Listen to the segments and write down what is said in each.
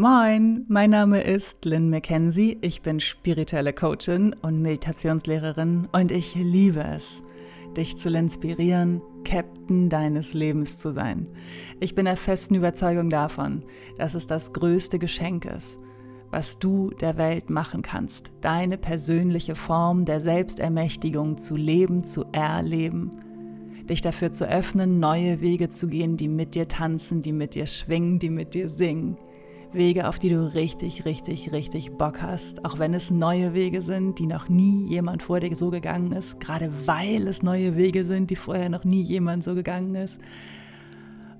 Moin, mein Name ist Lynn McKenzie. Ich bin spirituelle Coachin und Meditationslehrerin und ich liebe es, dich zu inspirieren, Captain deines Lebens zu sein. Ich bin der festen Überzeugung davon, dass es das größte Geschenk ist, was du der Welt machen kannst, deine persönliche Form der Selbstermächtigung zu leben, zu erleben, dich dafür zu öffnen, neue Wege zu gehen, die mit dir tanzen, die mit dir schwingen, die mit dir singen Wege, auf die du richtig, richtig, richtig Bock hast, auch wenn es neue Wege sind, die noch nie jemand vor dir so gegangen ist, gerade weil es neue Wege sind, die vorher noch nie jemand so gegangen ist.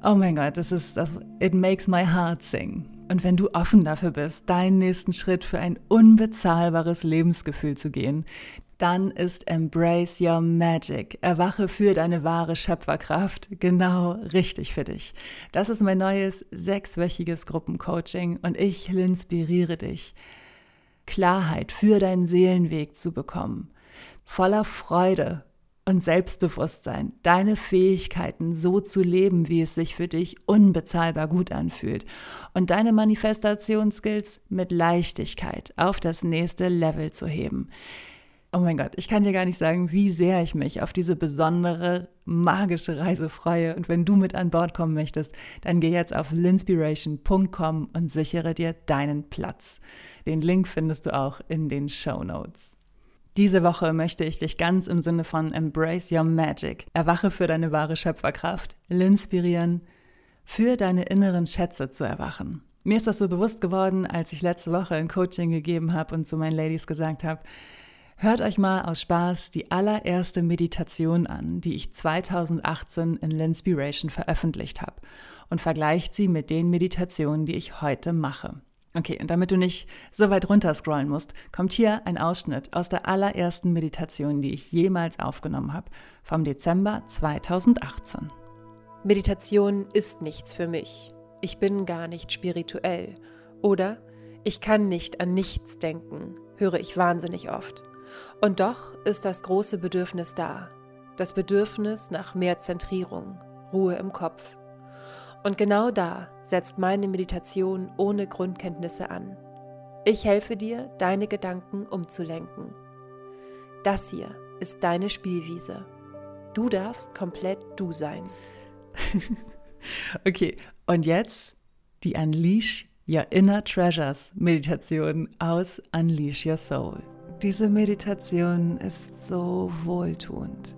Oh mein Gott, das ist das, it makes my heart sing. Und wenn du offen dafür bist, deinen nächsten Schritt für ein unbezahlbares Lebensgefühl zu gehen, dann ist Embrace Your Magic. Erwache für deine wahre Schöpferkraft. Genau richtig für dich. Das ist mein neues sechswöchiges Gruppencoaching und ich inspiriere dich, Klarheit für deinen Seelenweg zu bekommen. Voller Freude und Selbstbewusstsein, deine Fähigkeiten so zu leben, wie es sich für dich unbezahlbar gut anfühlt und deine Manifestationsskills mit Leichtigkeit auf das nächste Level zu heben. Oh mein Gott, ich kann dir gar nicht sagen, wie sehr ich mich auf diese besondere, magische Reise freue. Und wenn du mit an Bord kommen möchtest, dann geh jetzt auf linspiration.com und sichere dir deinen Platz. Den Link findest du auch in den Show Notes. Diese Woche möchte ich dich ganz im Sinne von Embrace Your Magic, erwache für deine wahre Schöpferkraft, inspirieren, für deine inneren Schätze zu erwachen. Mir ist das so bewusst geworden, als ich letzte Woche ein Coaching gegeben habe und zu meinen Ladies gesagt habe, Hört euch mal aus Spaß die allererste Meditation an, die ich 2018 in Linspiration veröffentlicht habe und vergleicht sie mit den Meditationen, die ich heute mache. Okay, und damit du nicht so weit runter scrollen musst, kommt hier ein Ausschnitt aus der allerersten Meditation, die ich jemals aufgenommen habe, vom Dezember 2018. Meditation ist nichts für mich. Ich bin gar nicht spirituell. Oder ich kann nicht an nichts denken, höre ich wahnsinnig oft. Und doch ist das große Bedürfnis da, das Bedürfnis nach mehr Zentrierung, Ruhe im Kopf. Und genau da setzt meine Meditation ohne Grundkenntnisse an. Ich helfe dir, deine Gedanken umzulenken. Das hier ist deine Spielwiese. Du darfst komplett du sein. okay, und jetzt die Unleash Your Inner Treasures Meditation aus Unleash Your Soul. Diese Meditation ist so wohltuend,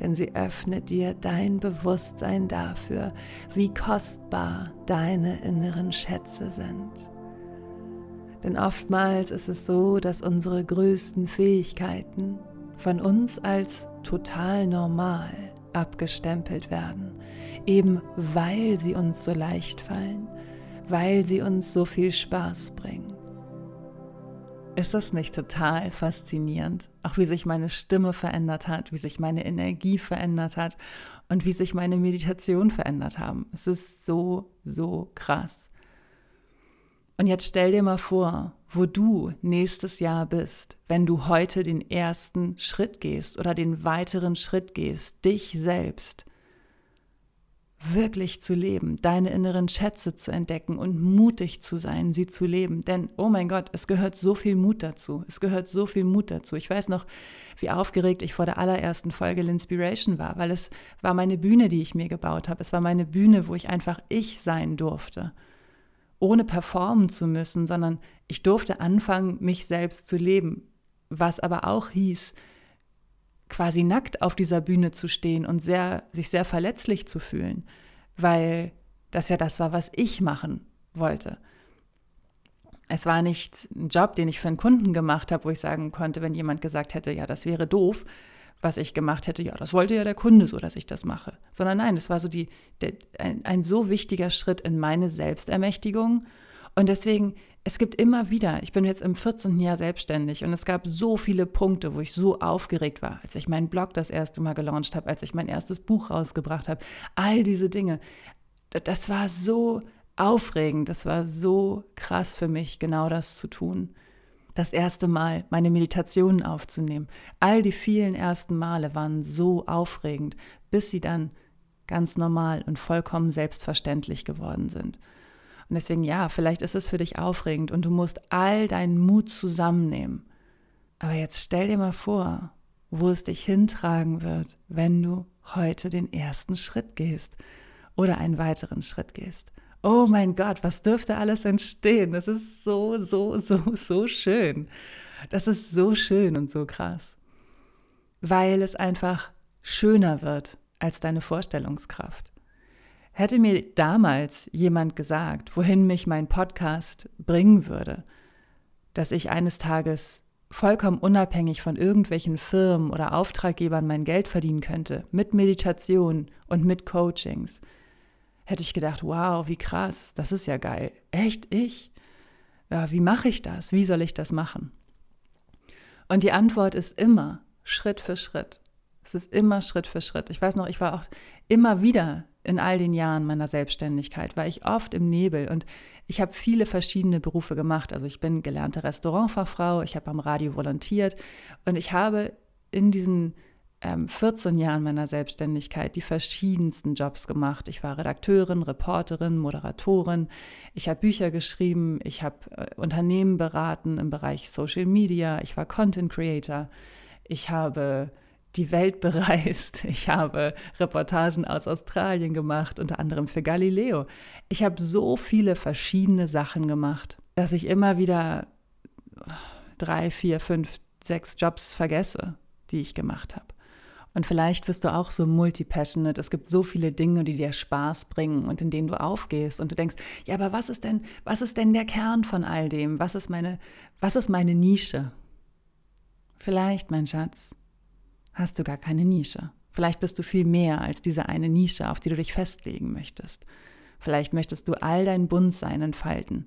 denn sie öffnet dir dein Bewusstsein dafür, wie kostbar deine inneren Schätze sind. Denn oftmals ist es so, dass unsere größten Fähigkeiten von uns als total normal abgestempelt werden, eben weil sie uns so leicht fallen, weil sie uns so viel Spaß bringen. Ist das nicht total faszinierend? Auch wie sich meine Stimme verändert hat, wie sich meine Energie verändert hat und wie sich meine Meditation verändert haben. Es ist so, so krass. Und jetzt stell dir mal vor, wo du nächstes Jahr bist, wenn du heute den ersten Schritt gehst oder den weiteren Schritt gehst, dich selbst wirklich zu leben, deine inneren Schätze zu entdecken und mutig zu sein, sie zu leben. Denn, oh mein Gott, es gehört so viel Mut dazu. Es gehört so viel Mut dazu. Ich weiß noch, wie aufgeregt ich vor der allerersten Folge L'Inspiration war, weil es war meine Bühne, die ich mir gebaut habe. Es war meine Bühne, wo ich einfach ich sein durfte. Ohne performen zu müssen, sondern ich durfte anfangen, mich selbst zu leben. Was aber auch hieß, quasi nackt auf dieser Bühne zu stehen und sehr, sich sehr verletzlich zu fühlen, weil das ja das war, was ich machen wollte. Es war nicht ein Job, den ich für einen Kunden gemacht habe, wo ich sagen konnte, wenn jemand gesagt hätte, ja, das wäre doof, was ich gemacht hätte, ja, das wollte ja der Kunde so, dass ich das mache. Sondern nein, es war so die, der, ein, ein so wichtiger Schritt in meine Selbstermächtigung. Und deswegen es gibt immer wieder, ich bin jetzt im 14. Jahr selbstständig und es gab so viele Punkte, wo ich so aufgeregt war, als ich meinen Blog das erste Mal gelauncht habe, als ich mein erstes Buch rausgebracht habe. All diese Dinge. Das war so aufregend, das war so krass für mich, genau das zu tun. Das erste Mal meine Meditationen aufzunehmen. All die vielen ersten Male waren so aufregend, bis sie dann ganz normal und vollkommen selbstverständlich geworden sind. Und deswegen, ja, vielleicht ist es für dich aufregend und du musst all deinen Mut zusammennehmen. Aber jetzt stell dir mal vor, wo es dich hintragen wird, wenn du heute den ersten Schritt gehst oder einen weiteren Schritt gehst. Oh mein Gott, was dürfte alles entstehen? Das ist so, so, so, so schön. Das ist so schön und so krass. Weil es einfach schöner wird als deine Vorstellungskraft. Hätte mir damals jemand gesagt, wohin mich mein Podcast bringen würde, dass ich eines Tages vollkommen unabhängig von irgendwelchen Firmen oder Auftraggebern mein Geld verdienen könnte, mit Meditation und mit Coachings, hätte ich gedacht, wow, wie krass, das ist ja geil. Echt ich? Ja, wie mache ich das? Wie soll ich das machen? Und die Antwort ist immer Schritt für Schritt. Es ist immer Schritt für Schritt. Ich weiß noch, ich war auch immer wieder in all den Jahren meiner Selbstständigkeit, war ich oft im Nebel und ich habe viele verschiedene Berufe gemacht. Also ich bin gelernte Restaurantfachfrau, ich habe am Radio volontiert und ich habe in diesen ähm, 14 Jahren meiner Selbstständigkeit die verschiedensten Jobs gemacht. Ich war Redakteurin, Reporterin, Moderatorin. Ich habe Bücher geschrieben. Ich habe äh, Unternehmen beraten im Bereich Social Media. Ich war Content Creator. Ich habe die Welt bereist. Ich habe Reportagen aus Australien gemacht, unter anderem für Galileo. Ich habe so viele verschiedene Sachen gemacht, dass ich immer wieder drei, vier, fünf, sechs Jobs vergesse, die ich gemacht habe. Und vielleicht bist du auch so multi-passionate. Es gibt so viele Dinge, die dir Spaß bringen und in denen du aufgehst und du denkst, ja, aber was ist denn, was ist denn der Kern von all dem? Was ist meine, was ist meine Nische? Vielleicht, mein Schatz, hast du gar keine Nische. Vielleicht bist du viel mehr als diese eine Nische, auf die du dich festlegen möchtest. Vielleicht möchtest du all dein Buntsein entfalten.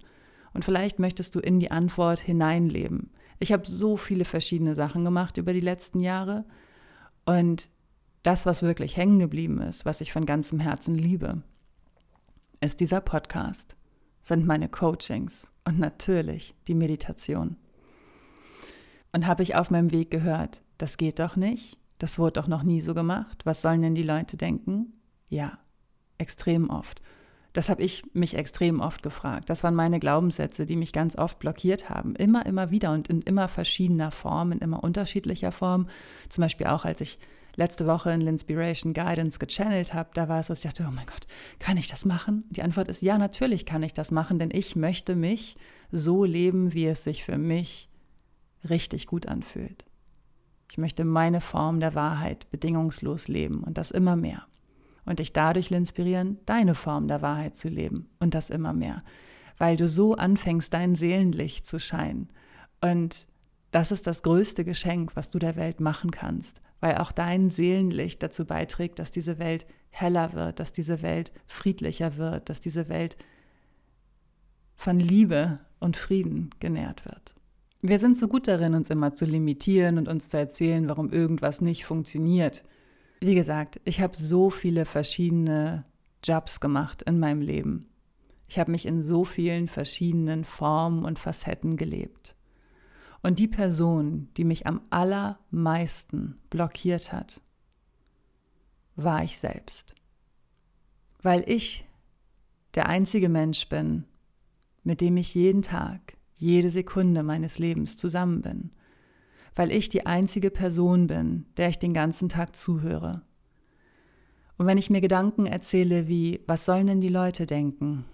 Und vielleicht möchtest du in die Antwort hineinleben. Ich habe so viele verschiedene Sachen gemacht über die letzten Jahre und das, was wirklich hängen geblieben ist, was ich von ganzem Herzen liebe, ist dieser Podcast, sind meine Coachings und natürlich die Meditation. Und habe ich auf meinem Weg gehört, das geht doch nicht, das wurde doch noch nie so gemacht, was sollen denn die Leute denken? Ja, extrem oft. Das habe ich mich extrem oft gefragt. Das waren meine Glaubenssätze, die mich ganz oft blockiert haben. Immer, immer wieder und in immer verschiedener Form, in immer unterschiedlicher Form. Zum Beispiel auch, als ich letzte Woche in L'Inspiration Guidance gechannelt habe, da war es so, ich dachte, oh mein Gott, kann ich das machen? Die Antwort ist ja, natürlich kann ich das machen, denn ich möchte mich so leben, wie es sich für mich richtig gut anfühlt. Ich möchte meine Form der Wahrheit bedingungslos leben und das immer mehr und dich dadurch inspirieren, deine Form der Wahrheit zu leben und das immer mehr, weil du so anfängst, dein Seelenlicht zu scheinen. Und das ist das größte Geschenk, was du der Welt machen kannst, weil auch dein Seelenlicht dazu beiträgt, dass diese Welt heller wird, dass diese Welt friedlicher wird, dass diese Welt von Liebe und Frieden genährt wird. Wir sind so gut darin, uns immer zu limitieren und uns zu erzählen, warum irgendwas nicht funktioniert. Wie gesagt, ich habe so viele verschiedene Jobs gemacht in meinem Leben. Ich habe mich in so vielen verschiedenen Formen und Facetten gelebt. Und die Person, die mich am allermeisten blockiert hat, war ich selbst. Weil ich der einzige Mensch bin, mit dem ich jeden Tag, jede Sekunde meines Lebens zusammen bin weil ich die einzige Person bin, der ich den ganzen Tag zuhöre. Und wenn ich mir Gedanken erzähle wie, was sollen denn die Leute denken?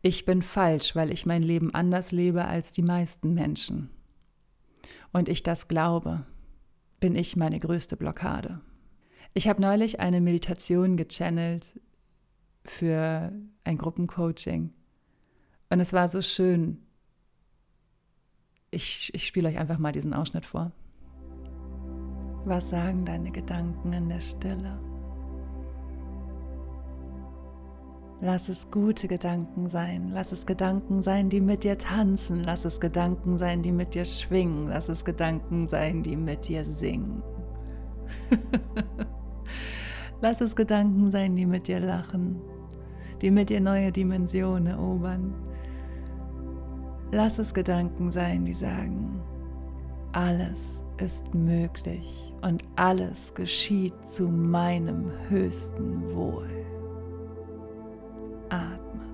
Ich bin falsch, weil ich mein Leben anders lebe als die meisten Menschen. Und ich das glaube, bin ich meine größte Blockade. Ich habe neulich eine Meditation gechannelt für ein Gruppencoaching. Und es war so schön, ich, ich spiele euch einfach mal diesen Ausschnitt vor. Was sagen deine Gedanken in der Stille? Lass es gute Gedanken sein. Lass es Gedanken sein, die mit dir tanzen. Lass es Gedanken sein, die mit dir schwingen. Lass es Gedanken sein, die mit dir singen. Lass es Gedanken sein, die mit dir lachen, die mit dir neue Dimensionen erobern Lass es Gedanken sein, die sagen, alles ist möglich und alles geschieht zu meinem höchsten Wohl. Atme.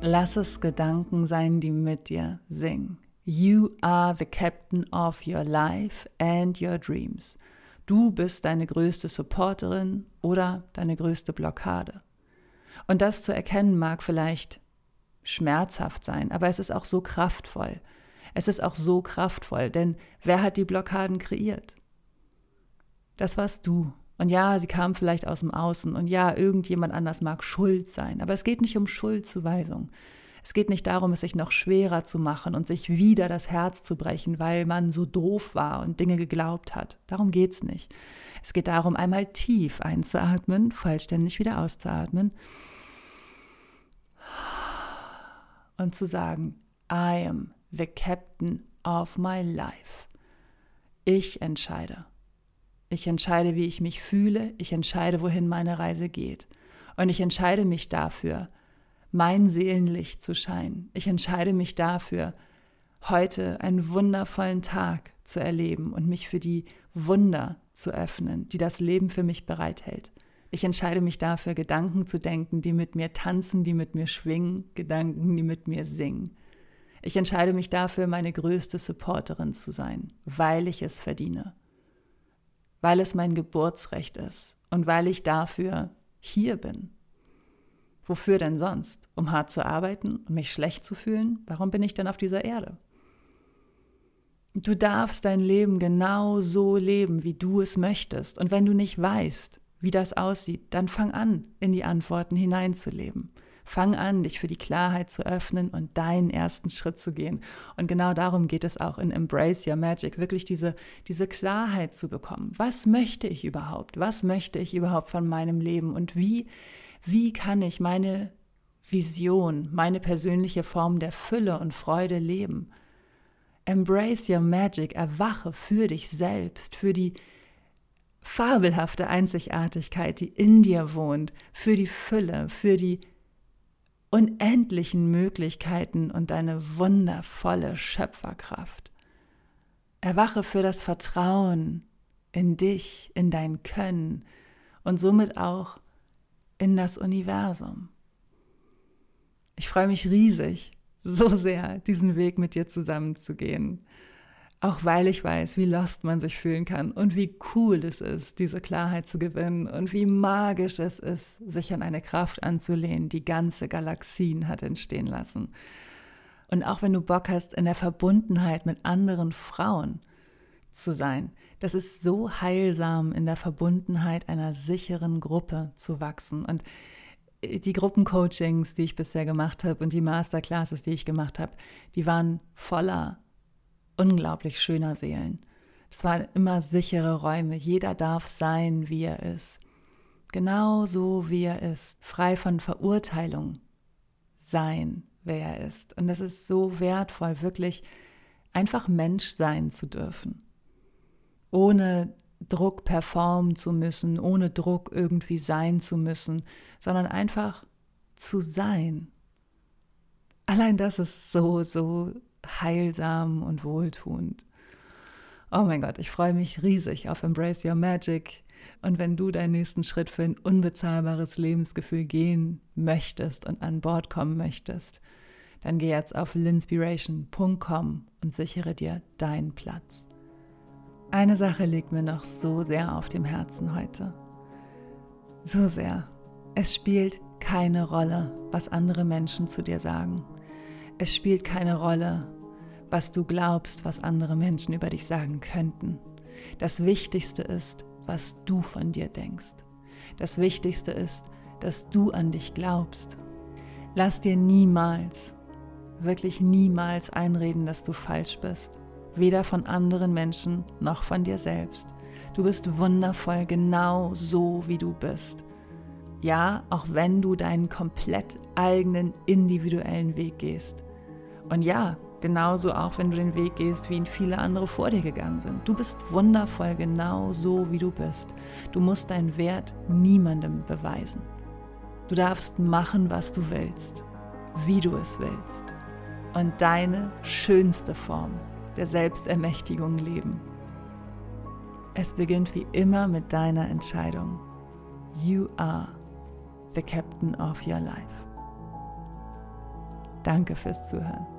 Lass es Gedanken sein, die mit dir singen. You are the captain of your life and your dreams. Du bist deine größte Supporterin oder deine größte Blockade. Und das zu erkennen mag vielleicht schmerzhaft sein, aber es ist auch so kraftvoll. Es ist auch so kraftvoll, denn wer hat die Blockaden kreiert? Das warst du. Und ja, sie kamen vielleicht aus dem Außen und ja, irgendjemand anders mag schuld sein, aber es geht nicht um Schuldzuweisung. Es geht nicht darum, es sich noch schwerer zu machen und sich wieder das Herz zu brechen, weil man so doof war und Dinge geglaubt hat. Darum geht es nicht. Es geht darum, einmal tief einzuatmen, vollständig wieder auszuatmen und zu sagen, I am the captain of my life. Ich entscheide. Ich entscheide, wie ich mich fühle. Ich entscheide, wohin meine Reise geht. Und ich entscheide mich dafür, mein Seelenlicht zu scheinen. Ich entscheide mich dafür, heute einen wundervollen Tag zu erleben und mich für die Wunder zu öffnen, die das Leben für mich bereithält. Ich entscheide mich dafür, Gedanken zu denken, die mit mir tanzen, die mit mir schwingen, Gedanken, die mit mir singen. Ich entscheide mich dafür, meine größte Supporterin zu sein, weil ich es verdiene, weil es mein Geburtsrecht ist und weil ich dafür hier bin. Wofür denn sonst? Um hart zu arbeiten und mich schlecht zu fühlen? Warum bin ich denn auf dieser Erde? Du darfst dein Leben genau so leben, wie du es möchtest. Und wenn du nicht weißt, wie das aussieht, dann fang an, in die Antworten hineinzuleben. Fang an, dich für die Klarheit zu öffnen und deinen ersten Schritt zu gehen. Und genau darum geht es auch in Embrace Your Magic, wirklich diese, diese Klarheit zu bekommen. Was möchte ich überhaupt? Was möchte ich überhaupt von meinem Leben? Und wie wie kann ich meine Vision, meine persönliche Form der Fülle und Freude leben? Embrace your magic, erwache für dich selbst, für die fabelhafte Einzigartigkeit, die in dir wohnt, für die Fülle, für die unendlichen Möglichkeiten und deine wundervolle Schöpferkraft. Erwache für das Vertrauen in dich, in dein Können und somit auch in das Universum. Ich freue mich riesig, so sehr, diesen Weg mit dir zusammenzugehen. Auch weil ich weiß, wie lost man sich fühlen kann und wie cool es ist, diese Klarheit zu gewinnen und wie magisch es ist, sich an eine Kraft anzulehnen, die ganze Galaxien hat entstehen lassen. Und auch wenn du Bock hast, in der Verbundenheit mit anderen Frauen zu sein. Das ist so heilsam, in der Verbundenheit einer sicheren Gruppe zu wachsen. Und äh, die Gruppencoachings, die ich bisher gemacht habe und die Masterclasses, die ich gemacht habe, die waren voller unglaublich schöner Seelen. Es waren immer sichere Räume. Jeder darf sein, wie er ist. Genau so, wie er ist. Frei von Verurteilung sein, wer er ist. Und es ist so wertvoll, wirklich einfach Mensch sein zu dürfen ohne Druck performen zu müssen, ohne Druck irgendwie sein zu müssen, sondern einfach zu sein. Allein das ist so, so heilsam und wohltuend. Oh mein Gott, ich freue mich riesig auf Embrace Your Magic. Und wenn du deinen nächsten Schritt für ein unbezahlbares Lebensgefühl gehen möchtest und an Bord kommen möchtest, dann geh jetzt auf linspiration.com und sichere dir deinen Platz. Eine Sache liegt mir noch so sehr auf dem Herzen heute. So sehr. Es spielt keine Rolle, was andere Menschen zu dir sagen. Es spielt keine Rolle, was du glaubst, was andere Menschen über dich sagen könnten. Das Wichtigste ist, was du von dir denkst. Das Wichtigste ist, dass du an dich glaubst. Lass dir niemals, wirklich niemals einreden, dass du falsch bist weder von anderen Menschen noch von dir selbst. Du bist wundervoll genau so, wie du bist. Ja, auch wenn du deinen komplett eigenen individuellen Weg gehst. Und ja, genauso auch wenn du den Weg gehst, wie ihn viele andere vor dir gegangen sind. Du bist wundervoll genau so, wie du bist. Du musst deinen Wert niemandem beweisen. Du darfst machen, was du willst, wie du es willst. Und deine schönste Form der Selbstermächtigung leben. Es beginnt wie immer mit deiner Entscheidung. You are the captain of your life. Danke fürs Zuhören.